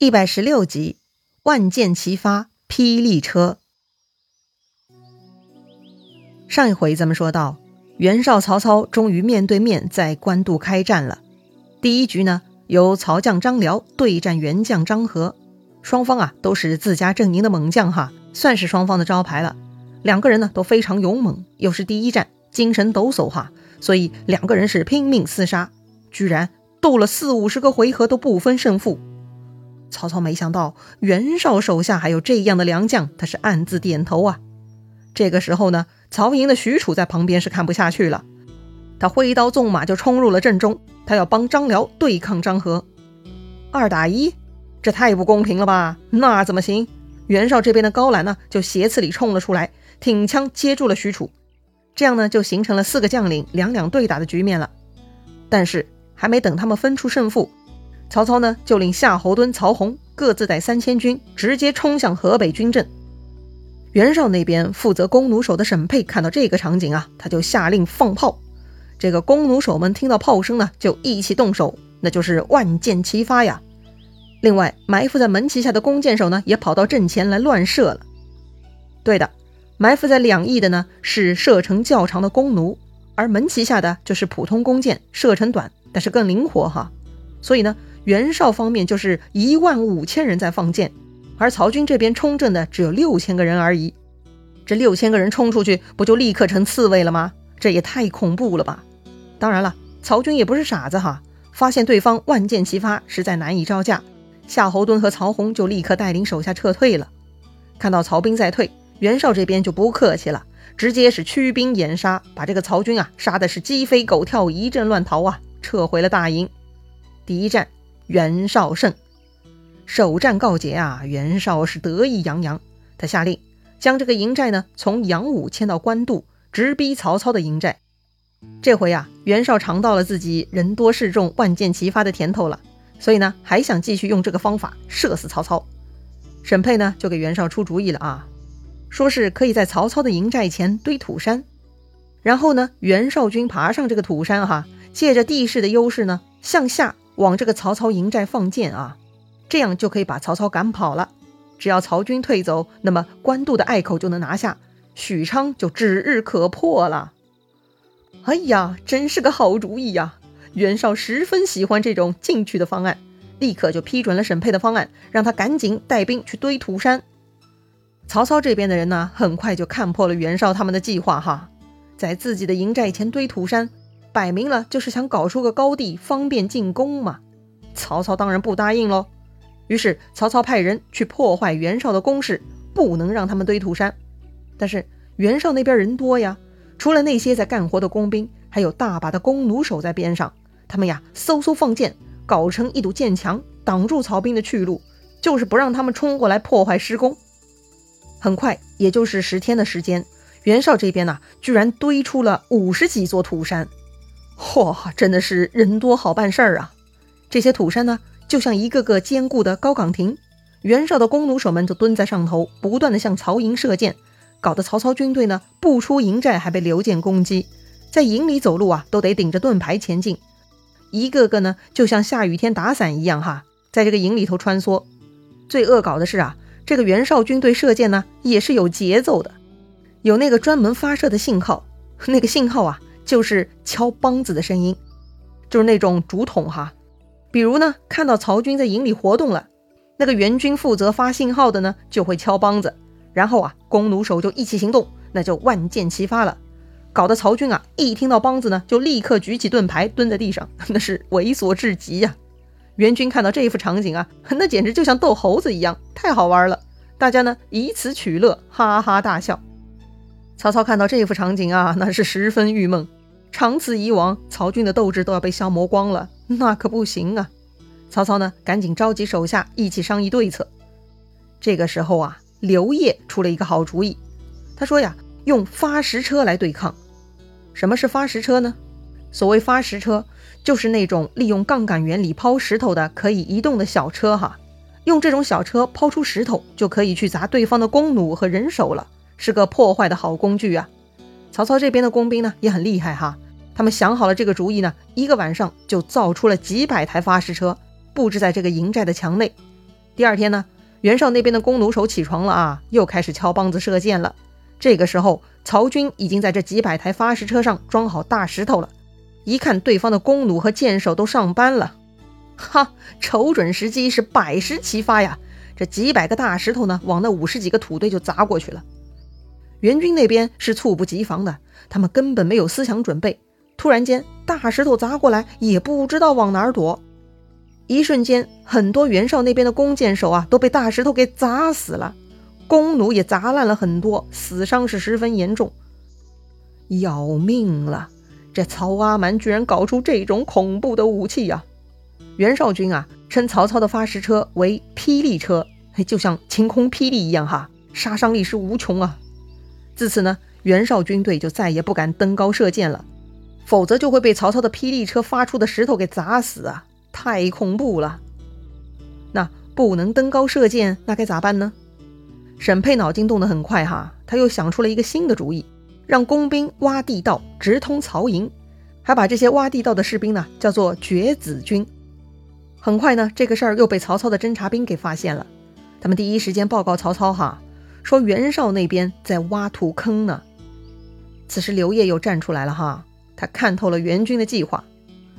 一百十六集，万箭齐发，霹雳车。上一回咱们说到，袁绍、曹操终于面对面在官渡开战了。第一局呢，由曹将张辽对战袁将张合，双方啊都是自家阵营的猛将哈，算是双方的招牌了。两个人呢都非常勇猛，又是第一战，精神抖擞哈，所以两个人是拼命厮杀，居然斗了四五十个回合都不分胜负。曹操没想到袁绍手下还有这样的良将，他是暗自点头啊。这个时候呢，曹营的许褚在旁边是看不下去了，他挥刀纵马就冲入了阵中，他要帮张辽对抗张合。二打一，这太不公平了吧？那怎么行？袁绍这边的高览呢，就斜刺里冲了出来，挺枪接住了许褚，这样呢就形成了四个将领两两对打的局面了。但是还没等他们分出胜负。曹操呢，就令夏侯惇、曹洪各自带三千军，直接冲向河北军阵。袁绍那边负责弓弩手的沈佩看到这个场景啊，他就下令放炮。这个弓弩手们听到炮声呢，就一起动手，那就是万箭齐发呀。另外，埋伏在门旗下的弓箭手呢，也跑到阵前来乱射了。对的，埋伏在两翼的呢，是射程较长的弓弩，而门旗下的就是普通弓箭，射程短，但是更灵活哈。所以呢。袁绍方面就是一万五千人在放箭，而曹军这边冲阵的只有六千个人而已。这六千个人冲出去，不就立刻成刺猬了吗？这也太恐怖了吧！当然了，曹军也不是傻子哈，发现对方万箭齐发，实在难以招架。夏侯惇和曹洪就立刻带领手下撤退了。看到曹兵在退，袁绍这边就不客气了，直接是驱兵掩杀，把这个曹军啊杀的是鸡飞狗跳，一阵乱逃啊，撤回了大营。第一战。袁绍胜，首战告捷啊！袁绍是得意洋洋，他下令将这个营寨呢从阳武迁到官渡，直逼曹操的营寨。这回啊，袁绍尝到了自己人多势众、万箭齐发的甜头了，所以呢，还想继续用这个方法射死曹操。沈佩呢就给袁绍出主意了啊，说是可以在曹操的营寨前堆土山，然后呢，袁绍军爬上这个土山哈，借着地势的优势呢向下。往这个曹操营寨放箭啊，这样就可以把曹操赶跑了。只要曹军退走，那么官渡的隘口就能拿下，许昌就指日可破了。哎呀，真是个好主意呀！袁绍十分喜欢这种进取的方案，立刻就批准了沈佩的方案，让他赶紧带兵去堆土山。曹操这边的人呢，很快就看破了袁绍他们的计划哈，在自己的营寨前堆土山。摆明了就是想搞出个高地，方便进攻嘛。曹操当然不答应喽。于是曹操派人去破坏袁绍的攻势，不能让他们堆土山。但是袁绍那边人多呀，除了那些在干活的工兵，还有大把的弓弩手在边上。他们呀，嗖嗖放箭，搞成一堵箭墙，挡住曹兵的去路，就是不让他们冲过来破坏施工。很快，也就是十天的时间，袁绍这边呢，居然堆出了五十几座土山。嚯，真的是人多好办事儿啊！这些土山呢，就像一个个坚固的高岗亭，袁绍的弓弩手们就蹲在上头，不断的向曹营射箭，搞得曹操军队呢不出营寨还被刘建攻击，在营里走路啊都得顶着盾牌前进，一个个呢就像下雨天打伞一样哈，在这个营里头穿梭。最恶搞的是啊，这个袁绍军队射箭呢也是有节奏的，有那个专门发射的信号，那个信号啊。就是敲梆子的声音，就是那种竹筒哈。比如呢，看到曹军在营里活动了，那个援军负责发信号的呢，就会敲梆子，然后啊，弓弩手就一起行动，那就万箭齐发了。搞得曹军啊，一听到梆子呢，就立刻举起盾牌蹲在地上，那是猥琐至极呀。援军看到这一幅场景啊，那简直就像逗猴子一样，太好玩了。大家呢以此取乐，哈哈大笑。曹操看到这幅场景啊，那是十分郁闷。长此以往，曹军的斗志都要被消磨光了，那可不行啊！曹操呢，赶紧召集手下一起商议对策。这个时候啊，刘烨出了一个好主意。他说呀，用发石车来对抗。什么是发石车呢？所谓发石车，就是那种利用杠杆原理抛石头的可以移动的小车哈。用这种小车抛出石头，就可以去砸对方的弓弩和人手了，是个破坏的好工具啊。曹操这边的工兵呢也很厉害哈，他们想好了这个主意呢，一个晚上就造出了几百台发石车，布置在这个营寨的墙内。第二天呢，袁绍那边的弓弩手起床了啊，又开始敲梆子射箭了。这个时候，曹军已经在这几百台发石车上装好大石头了。一看对方的弓弩和箭手都上班了，哈，瞅准时机是百石齐发呀！这几百个大石头呢，往那五十几个土堆就砸过去了。援军那边是猝不及防的，他们根本没有思想准备。突然间，大石头砸过来，也不知道往哪儿躲。一瞬间，很多袁绍那边的弓箭手啊，都被大石头给砸死了，弓弩也砸烂了很多，死伤是十分严重。要命了！这曹阿瞒居然搞出这种恐怖的武器呀！袁绍军啊，称曹操的发石车为霹雳车，就像晴空霹雳一样哈，杀伤力是无穷啊。自此呢，袁绍军队就再也不敢登高射箭了，否则就会被曹操的霹雳车发出的石头给砸死啊！太恐怖了。那不能登高射箭，那该咋办呢？沈佩脑筋动得很快哈，他又想出了一个新的主意，让工兵挖地道直通曹营，还把这些挖地道的士兵呢叫做绝子军。很快呢，这个事儿又被曹操的侦察兵给发现了，他们第一时间报告曹操哈。说袁绍那边在挖土坑呢。此时刘烨又站出来了哈，他看透了袁军的计划，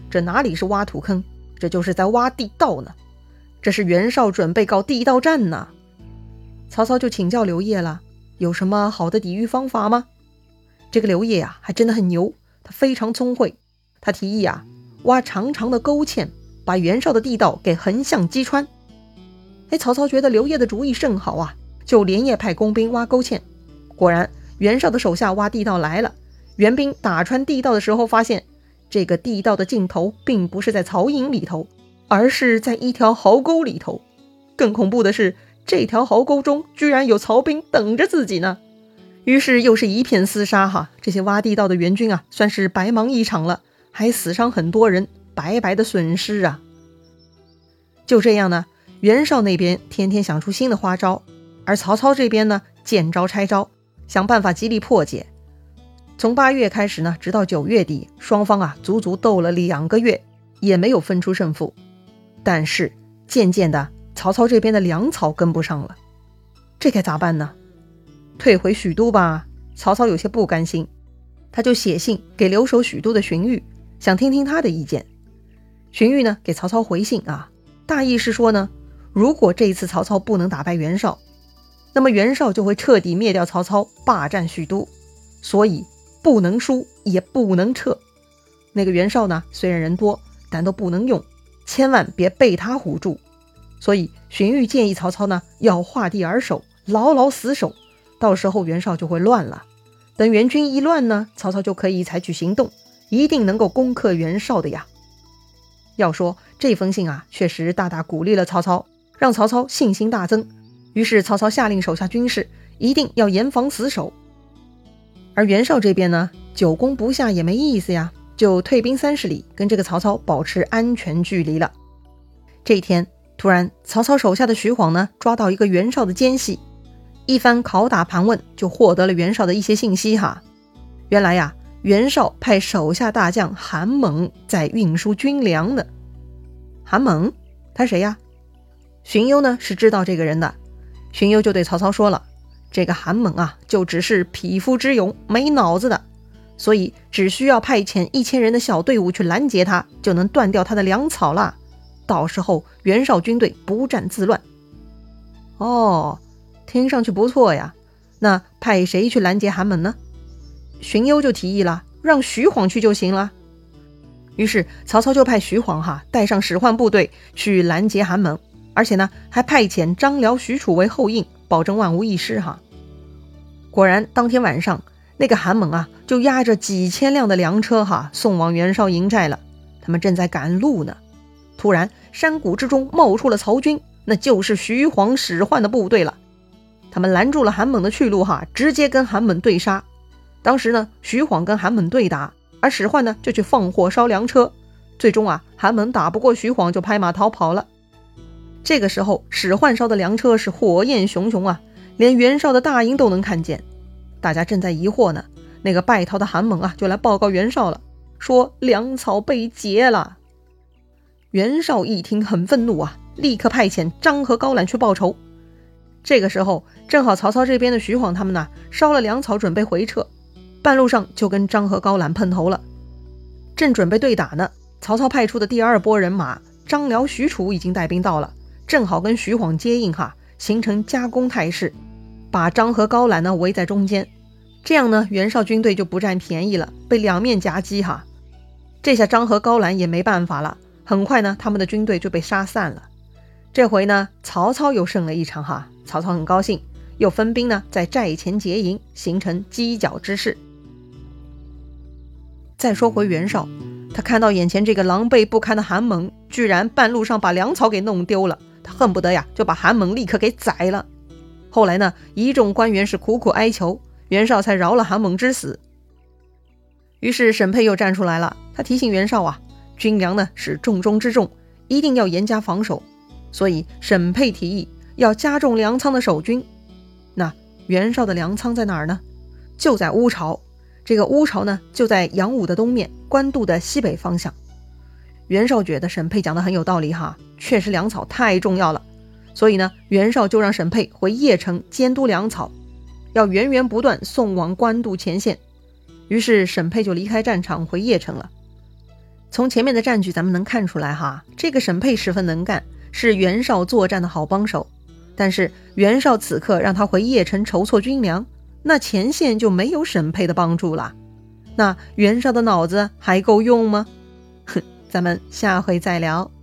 这哪里是挖土坑，这就是在挖地道呢。这是袁绍准备搞地道战呢。曹操就请教刘烨了，有什么好的抵御方法吗？这个刘烨啊，还真的很牛，他非常聪慧。他提议啊，挖长长的沟堑，把袁绍的地道给横向击穿。哎，曹操觉得刘烨的主意甚好啊。就连夜派工兵挖沟堑，果然袁绍的手下挖地道来了。援兵打穿地道的时候，发现这个地道的尽头并不是在曹营里头，而是在一条壕沟里头。更恐怖的是，这条壕沟中居然有曹兵等着自己呢。于是又是一片厮杀哈，这些挖地道的援军啊，算是白忙一场了，还死伤很多人，白白的损失啊。就这样呢，袁绍那边天天想出新的花招。而曹操这边呢，见招拆招，想办法极力破解。从八月开始呢，直到九月底，双方啊足足斗了两个月，也没有分出胜负。但是渐渐的，曹操这边的粮草跟不上了，这该咋办呢？退回许都吧。曹操有些不甘心，他就写信给留守许都的荀彧，想听听他的意见。荀彧呢，给曹操回信啊，大意是说呢，如果这一次曹操不能打败袁绍，那么袁绍就会彻底灭掉曹操，霸占许都，所以不能输也不能撤。那个袁绍呢，虽然人多，但都不能用，千万别被他唬住。所以荀彧建议曹操呢，要画地而守，牢牢死守，到时候袁绍就会乱了。等袁军一乱呢，曹操就可以采取行动，一定能够攻克袁绍的呀。要说这封信啊，确实大大鼓励了曹操，让曹操信心大增。于是曹操下令手下军士一定要严防死守，而袁绍这边呢，久攻不下也没意思呀，就退兵三十里，跟这个曹操保持安全距离了。这一天，突然曹操手下的徐晃呢，抓到一个袁绍的奸细，一番拷打盘问，就获得了袁绍的一些信息哈。原来呀，袁绍派手下大将韩猛在运输军粮呢。韩猛，他谁呀？荀攸呢是知道这个人的。荀攸就对曹操说了：“这个韩猛啊，就只是匹夫之勇，没脑子的，所以只需要派遣一千人的小队伍去拦截他，就能断掉他的粮草了。到时候袁绍军队不战自乱。”哦，听上去不错呀。那派谁去拦截韩猛呢？荀攸就提议了，让徐晃去就行了。于是曹操就派徐晃哈带上使唤部队去拦截韩猛。而且呢，还派遣张辽、许褚为后应，保证万无一失。哈，果然当天晚上，那个韩猛啊，就押着几千辆的粮车哈，送往袁绍营寨了。他们正在赶路呢，突然山谷之中冒出了曹军，那就是徐晃使唤的部队了。他们拦住了韩猛的去路，哈，直接跟韩猛对杀。当时呢，徐晃跟韩猛对打，而使唤呢就去放火烧粮车。最终啊，韩猛打不过徐晃，就拍马逃跑了。这个时候，使唤烧的粮车是火焰熊熊啊，连袁绍的大营都能看见。大家正在疑惑呢，那个败逃的韩猛啊，就来报告袁绍了，说粮草被劫了。袁绍一听很愤怒啊，立刻派遣张和、高览去报仇。这个时候，正好曹操这边的徐晃他们呢，烧了粮草，准备回撤，半路上就跟张和、高览碰头了。正准备对打呢，曹操派出的第二波人马张辽、许褚已经带兵到了，正好跟徐晃接应哈，形成夹攻态势，把张合、高览呢围在中间。这样呢，袁绍军队就不占便宜了，被两面夹击哈。这下张合、高览也没办法了，很快呢，他们的军队就被杀散了。这回呢，曹操又胜了一场哈，曹操很高兴，又分兵呢在寨前结营，形成犄角之势。再说回袁绍，他看到眼前这个狼狈不堪的韩猛，居然半路上把粮草给弄丢了，恨不得呀就把韩猛立刻给宰了。后来呢，一众官员是苦苦哀求，袁绍才饶了韩猛之死。于是沈佩又站出来了，他提醒袁绍啊，军粮呢是重中之重，一定要严加防守。所以沈佩提议要加重粮仓的守军。那袁绍的粮仓在哪儿呢？就在乌巢。这个乌巢呢，就在杨武的东面，官渡的西北方向。袁绍觉得沈佩讲的很有道理哈，确实粮草太重要了，所以呢，袁绍就让沈佩回邺城监督粮草，要源源不断送往官渡前线。于是沈佩就离开战场回邺城了。从前面的战局咱们能看出来哈，这个沈佩十分能干，是袁绍作战的好帮手。但是袁绍此刻让他回邺城筹措军粮。那前线就没有沈佩的帮助了，那袁绍的脑子还够用吗？哼，咱们下回再聊。